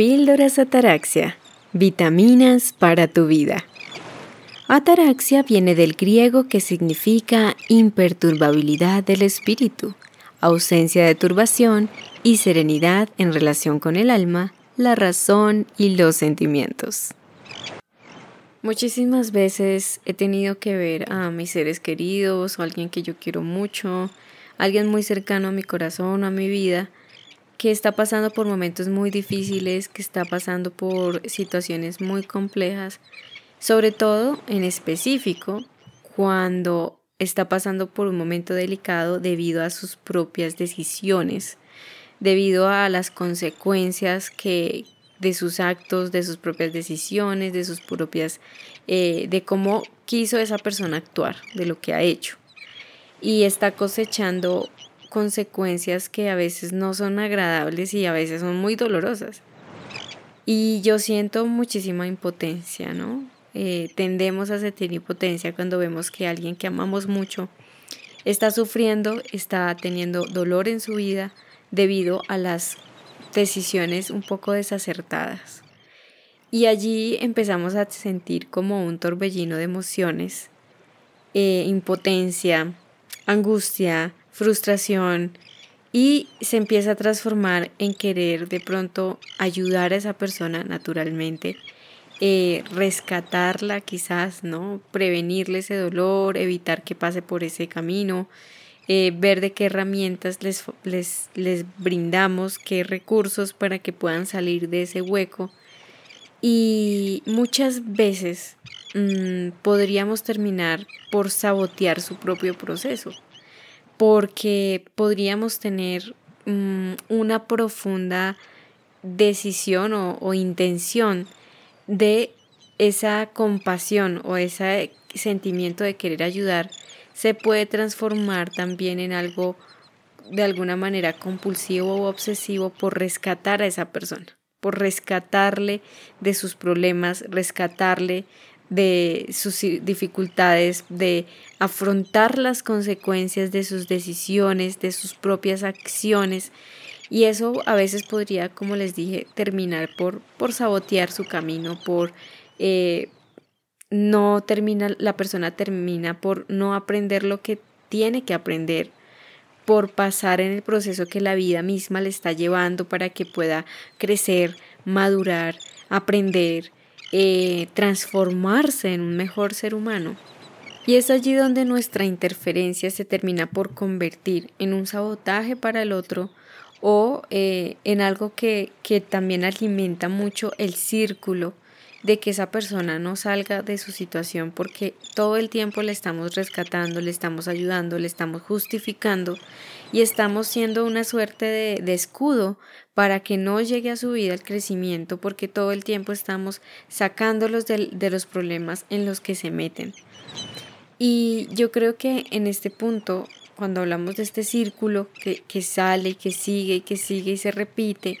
Píldoras Ataraxia. Vitaminas para tu vida. Ataraxia viene del griego que significa imperturbabilidad del espíritu, ausencia de turbación y serenidad en relación con el alma, la razón y los sentimientos. Muchísimas veces he tenido que ver a mis seres queridos o alguien que yo quiero mucho, alguien muy cercano a mi corazón o a mi vida, que está pasando por momentos muy difíciles, que está pasando por situaciones muy complejas, sobre todo en específico cuando está pasando por un momento delicado debido a sus propias decisiones, debido a las consecuencias que de sus actos, de sus propias decisiones, de sus propias, eh, de cómo quiso esa persona actuar, de lo que ha hecho. Y está cosechando consecuencias que a veces no son agradables y a veces son muy dolorosas. Y yo siento muchísima impotencia, ¿no? Eh, tendemos a sentir impotencia cuando vemos que alguien que amamos mucho está sufriendo, está teniendo dolor en su vida debido a las decisiones un poco desacertadas. Y allí empezamos a sentir como un torbellino de emociones, eh, impotencia, angustia, frustración y se empieza a transformar en querer de pronto ayudar a esa persona naturalmente, eh, rescatarla quizás, ¿no? Prevenirle ese dolor, evitar que pase por ese camino, eh, ver de qué herramientas les, les, brindamos, qué recursos para que puedan salir de ese hueco. Y muchas veces mm, podríamos terminar por sabotear su propio proceso porque podríamos tener mm, una profunda decisión o, intención de esa compasión o ese sentimiento de querer ayudar se puede transformar también en algo de alguna manera compulsivo o obsesivo por rescatar a esa persona, por rescatarle de sus problemas, rescatarle de sus dificultades, de afrontar las consecuencias de sus decisiones, de sus propias acciones. Y eso a veces podría, como les dije, terminar por, por sabotear su camino, por eh, no termina, la persona termina por no aprender lo que tiene que aprender, por pasar en el proceso que la vida misma le está llevando para que pueda crecer, madurar, aprender, eh, transformarse en un mejor ser humano. Y es allí donde nuestra interferencia se termina por convertir en un sabotaje para el otro o eh, en algo que, que también alimenta mucho el círculo de que esa persona no salga de su situación porque todo el tiempo le estamos rescatando, le estamos ayudando, le estamos justificando y estamos siendo una suerte de, escudo para que no llegue a su vida el crecimiento porque todo el tiempo estamos sacándolos de, de los problemas en los que se meten. Y yo creo que en este punto, cuando hablamos de este círculo que, que sale y que sigue y que sigue y se repite,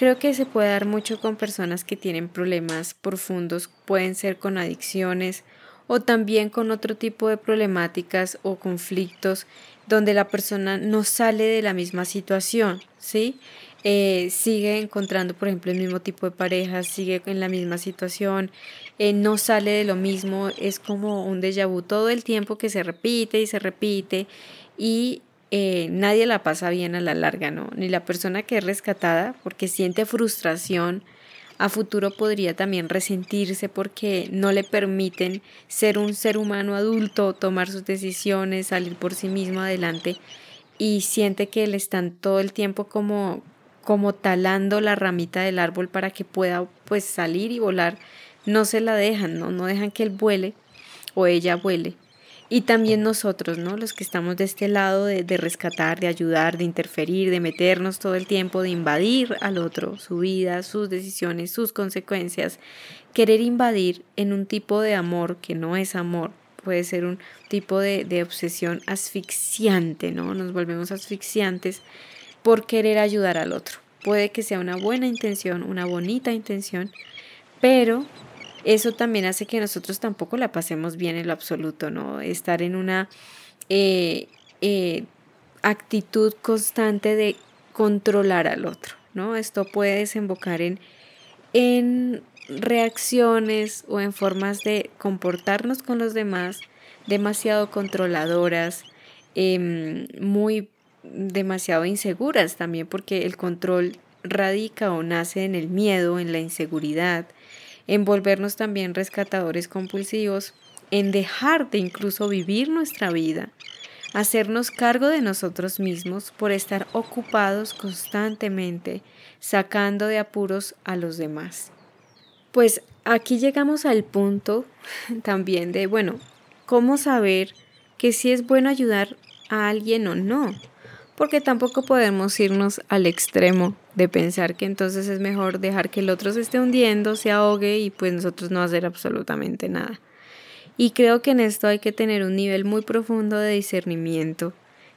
Creo que se puede dar mucho con personas que tienen problemas profundos, pueden ser con adicciones o también con otro tipo de problemáticas o conflictos donde la persona no sale de la misma situación, ¿sí? Eh, sigue encontrando, por ejemplo, el mismo tipo de pareja, sigue en la misma situación, eh, no sale de lo mismo, es como un déjà vu todo el tiempo que se repite y se repite y eh, nadie la pasa bien a la larga, ¿no? Ni la persona que es rescatada porque siente frustración, a futuro podría también resentirse porque no le permiten ser un ser humano adulto, tomar sus decisiones, salir por sí mismo adelante y siente que le están todo el tiempo como como talando la ramita del árbol para que pueda pues salir y volar, no se la dejan, no, no dejan que él vuele o ella vuele. Y también nosotros, ¿no? Los que estamos de este lado de, rescatar, de ayudar, de interferir, de meternos todo el tiempo, de invadir al otro, su vida, sus decisiones, sus consecuencias. Querer invadir en un tipo de amor que no es amor, puede ser un tipo de, de obsesión asfixiante, ¿no? Nos volvemos asfixiantes por querer ayudar al otro. Puede que sea una buena intención, una bonita intención, pero eso también hace que nosotros tampoco la pasemos bien en lo absoluto, ¿no? Estar en una eh, eh, actitud constante de controlar al otro. ¿no? Esto puede desembocar en, en reacciones o en formas de comportarnos con los demás demasiado controladoras, em, muy demasiado inseguras también, porque el control radica o nace en el miedo, en la inseguridad, en volvernos también rescatadores compulsivos, en dejar de incluso vivir nuestra vida, hacernos cargo de nosotros mismos por estar ocupados constantemente, sacando de apuros a los demás. Pues aquí llegamos al punto también de, bueno, ¿cómo saber que si es bueno ayudar a alguien o no? Porque tampoco podemos irnos al extremo de pensar que entonces es mejor dejar que el otro se esté hundiendo, se ahogue y pues nosotros no hacer absolutamente nada. Y creo que en esto hay que tener un nivel muy profundo de discernimiento,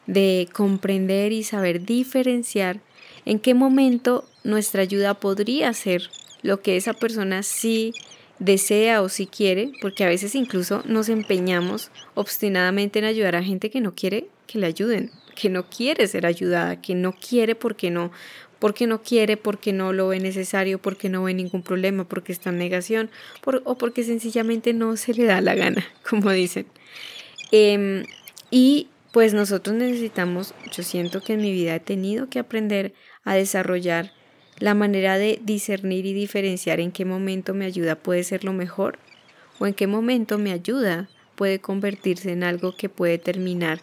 de comprender y saber diferenciar en qué momento nuestra ayuda podría ser lo que esa persona sí desea o sí quiere, porque a veces incluso nos empeñamos obstinadamente en ayudar a gente que no quiere que le ayuden, que no quiere ser ayudada, que no quiere porque no, porque no quiere, porque no lo ve necesario, porque no ve ningún problema, porque está en negación, o porque sencillamente no se le da la gana, como dicen. Em, y pues nosotros necesitamos, yo siento que en mi vida he tenido que aprender a desarrollar la manera de discernir y diferenciar en qué momento mi ayuda puede ser lo mejor o en qué momento mi ayuda puede convertirse en algo que puede terminar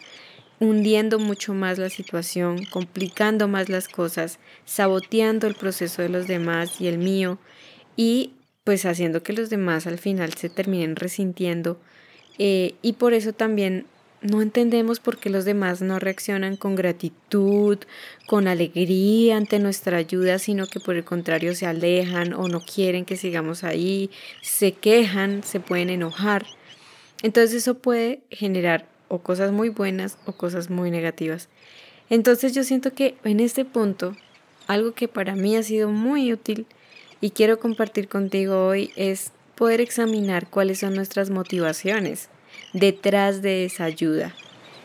hundiendo mucho más la situación, complicando más las cosas, saboteando el proceso de los demás y el mío y pues haciendo que los demás al final se terminen resintiendo eh, y por eso también no entendemos por qué los demás no reaccionan con gratitud, con alegría ante nuestra ayuda, sino que por el contrario se alejan o no quieren que sigamos ahí, se quejan, se pueden enojar. Entonces eso puede generar o cosas muy buenas o cosas muy negativas. Entonces yo siento que en este punto, algo que para mí ha sido muy útil y quiero compartir contigo hoy es poder examinar cuáles son nuestras motivaciones detrás de esa ayuda,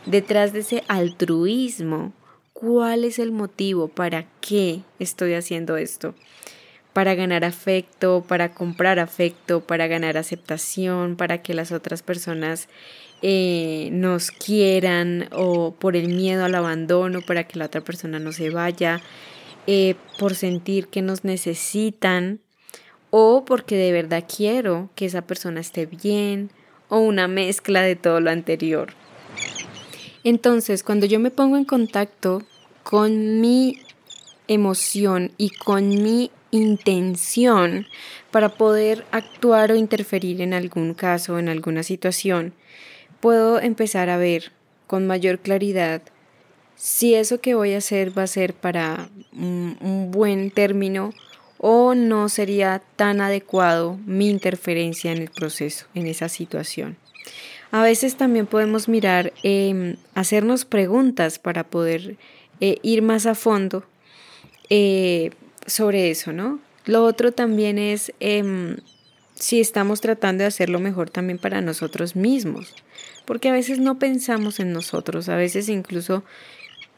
detrás de ese altruismo. ¿Cuál es el motivo? ¿Para qué estoy haciendo esto? para ganar afecto, para comprar afecto, para ganar aceptación, para que las otras personas eh, nos quieran o por el miedo al abandono, para que la otra persona no se vaya, eh, por sentir que nos necesitan o porque de verdad quiero que esa persona esté bien o una mezcla de todo lo anterior. Entonces, cuando yo me pongo en contacto con mi emoción y con mi intención para poder actuar o interferir en algún caso, en alguna situación, puedo empezar a ver con mayor claridad si eso que voy a hacer va a ser para un, buen término o no sería tan adecuado mi interferencia en el proceso, en esa situación. A veces también podemos mirar, em, hacernos preguntas para poder eh, ir más a fondo eh, sobre eso, ¿no? Lo otro también es em, si estamos tratando de hacerlo mejor también para nosotros mismos, porque a veces no pensamos en nosotros, a veces incluso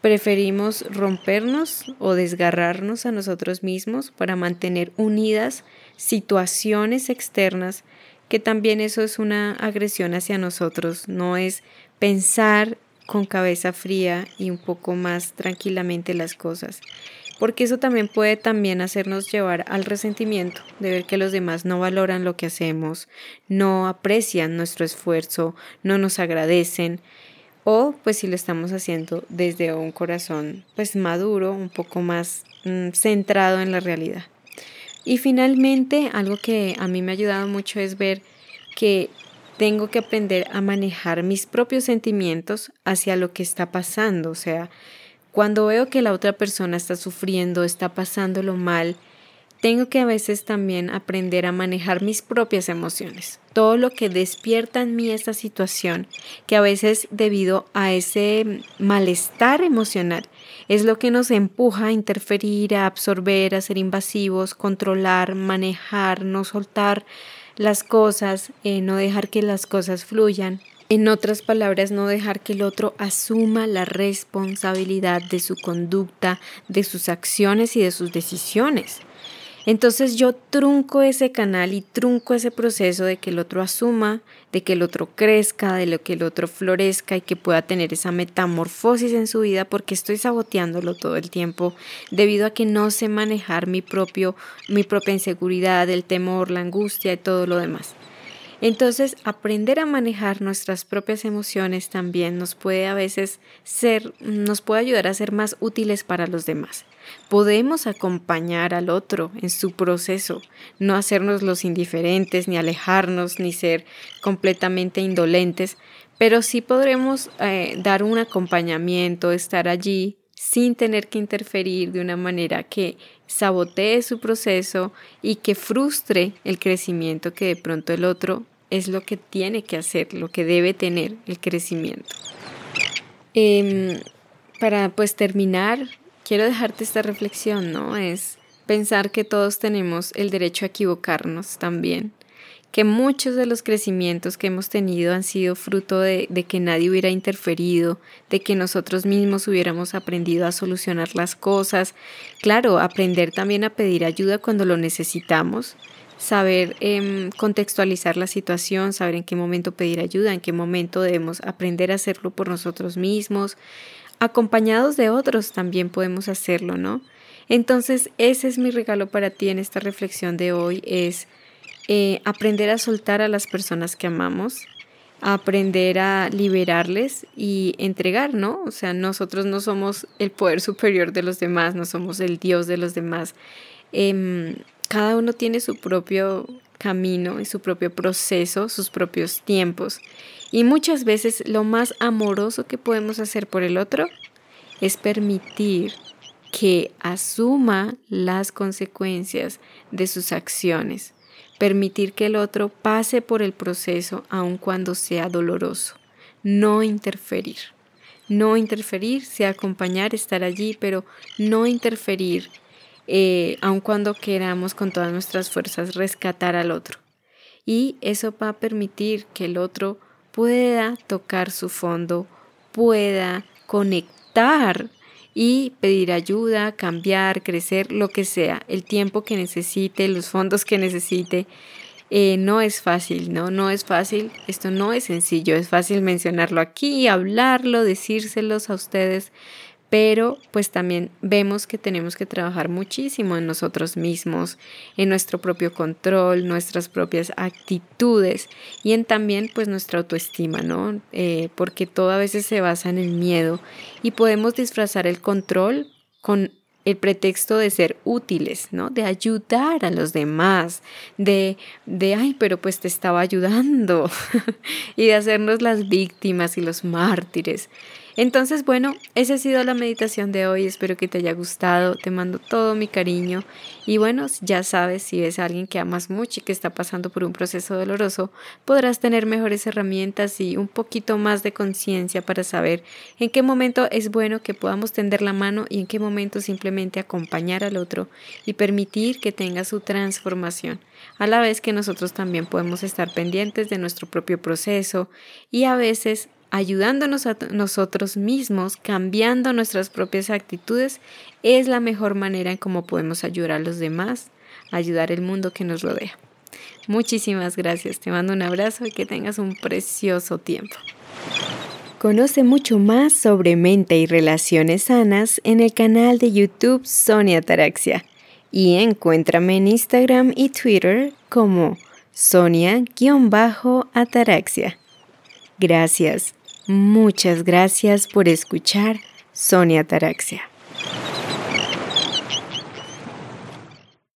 preferimos rompernos o desgarrarnos a nosotros mismos para mantener unidas situaciones externas, que también eso es una agresión hacia nosotros, no es pensar con cabeza fría y un poco más tranquilamente las cosas porque eso también puede también hacernos llevar al resentimiento de ver que los demás no valoran lo que hacemos, no aprecian nuestro esfuerzo, no nos agradecen o pues si lo estamos haciendo desde un corazón pues maduro, un poco más mm, centrado en la realidad. Y finalmente, algo que a mí me ha ayudado mucho es ver que tengo que aprender a manejar mis propios sentimientos hacia lo que está pasando, o sea, cuando veo que la otra persona está sufriendo, está pasándolo mal, tengo que a veces también aprender a manejar mis propias emociones. Todo lo que despierta en mí esta situación, que a veces debido a ese malestar emocional, es lo que nos empuja a interferir, a absorber, a ser invasivos, controlar, manejar, no soltar las cosas, eh, no dejar que las cosas fluyan. En otras palabras, no dejar que el otro asuma la responsabilidad de su conducta, de sus acciones y de sus decisiones. Entonces yo trunco ese canal y trunco ese proceso de que el otro asuma, de que el otro crezca, de lo que el otro florezca y que pueda tener esa metamorfosis en su vida porque estoy saboteándolo todo el tiempo debido a que no sé manejar mi propio mi propia inseguridad, el temor, la angustia y todo lo demás. Entonces, aprender a manejar nuestras propias emociones también nos puede a veces ser, nos puede ayudar a ser más útiles para los demás. Podemos acompañar al otro en su proceso, no hacernos los indiferentes, ni alejarnos, ni ser completamente indolentes, pero sí podremos eh, dar un acompañamiento, estar allí sin tener que interferir de una manera que sabotee su proceso y que frustre el crecimiento que de pronto el otro es lo que tiene que hacer, lo que debe tener el crecimiento. Em, para pues terminar, quiero dejarte esta reflexión, ¿no? Es pensar que todos tenemos el derecho a equivocarnos también que muchos de los crecimientos que hemos tenido han sido fruto de, de, que nadie hubiera interferido, de que nosotros mismos hubiéramos aprendido a solucionar las cosas. Claro, aprender también a pedir ayuda cuando lo necesitamos, saber eh, contextualizar la situación, saber en qué momento pedir ayuda, en qué momento debemos aprender a hacerlo por nosotros mismos. Acompañados de otros también podemos hacerlo, ¿no? Entonces, ese es mi regalo para ti en esta reflexión de hoy, es eh, aprender a soltar a las personas que amamos, aprender a liberarles y entregar, ¿no? O sea, nosotros no somos el poder superior de los demás, no somos el Dios de los demás. Em, cada uno tiene su propio camino y su propio proceso, sus propios tiempos. Y muchas veces lo más amoroso que podemos hacer por el otro es permitir que asuma las consecuencias de sus acciones permitir que el otro pase por el proceso aun cuando sea doloroso, no interferir. No interferir, sea acompañar, estar allí, pero no interferir, eh, aun cuando queramos con todas nuestras fuerzas rescatar al otro. Y eso va a permitir que el otro pueda tocar su fondo, pueda conectar y pedir ayuda, cambiar, crecer, lo que sea, el tiempo que necesite, los fondos que necesite. Eh, no es fácil, ¿no? No es fácil, esto no es sencillo, es fácil mencionarlo aquí, hablarlo, decírselos a ustedes, pero pues también vemos que tenemos que trabajar muchísimo en nosotros mismos, en nuestro propio control, nuestras propias actitudes y en también pues nuestra autoestima, ¿no? Eh, porque todo a veces se basa en el miedo y podemos disfrazar el control con el pretexto de ser útiles, ¿no? De ayudar a los demás, de, de, ay, pero pues te estaba ayudando, y de hacernos las víctimas y los mártires. Entonces, bueno, esa ha sido la meditación de hoy. Espero que te haya gustado. Te mando todo mi cariño. Y bueno, ya sabes, si ves a alguien que amas mucho y que está pasando por un proceso doloroso, podrás tener mejores herramientas y un poquito más de conciencia para saber en qué momento es bueno que podamos tender la mano y en qué momento simplemente acompañar al otro y permitir que tenga su transformación. A la vez que nosotros también podemos estar pendientes de nuestro propio proceso y a veces ayudándonos a nosotros mismos, cambiando nuestras propias actitudes, es la mejor manera en cómo podemos ayudar a los demás, ayudar al mundo que nos rodea. Muchísimas gracias, te mando un abrazo y que tengas un precioso tiempo. Conoce mucho más sobre mente y relaciones sanas en el canal de YouTube Sonia Taraxia y encuéntrame en Instagram y Twitter como Sonia-Ataraxia. Gracias. Muchas gracias por escuchar Sonia Taraxia.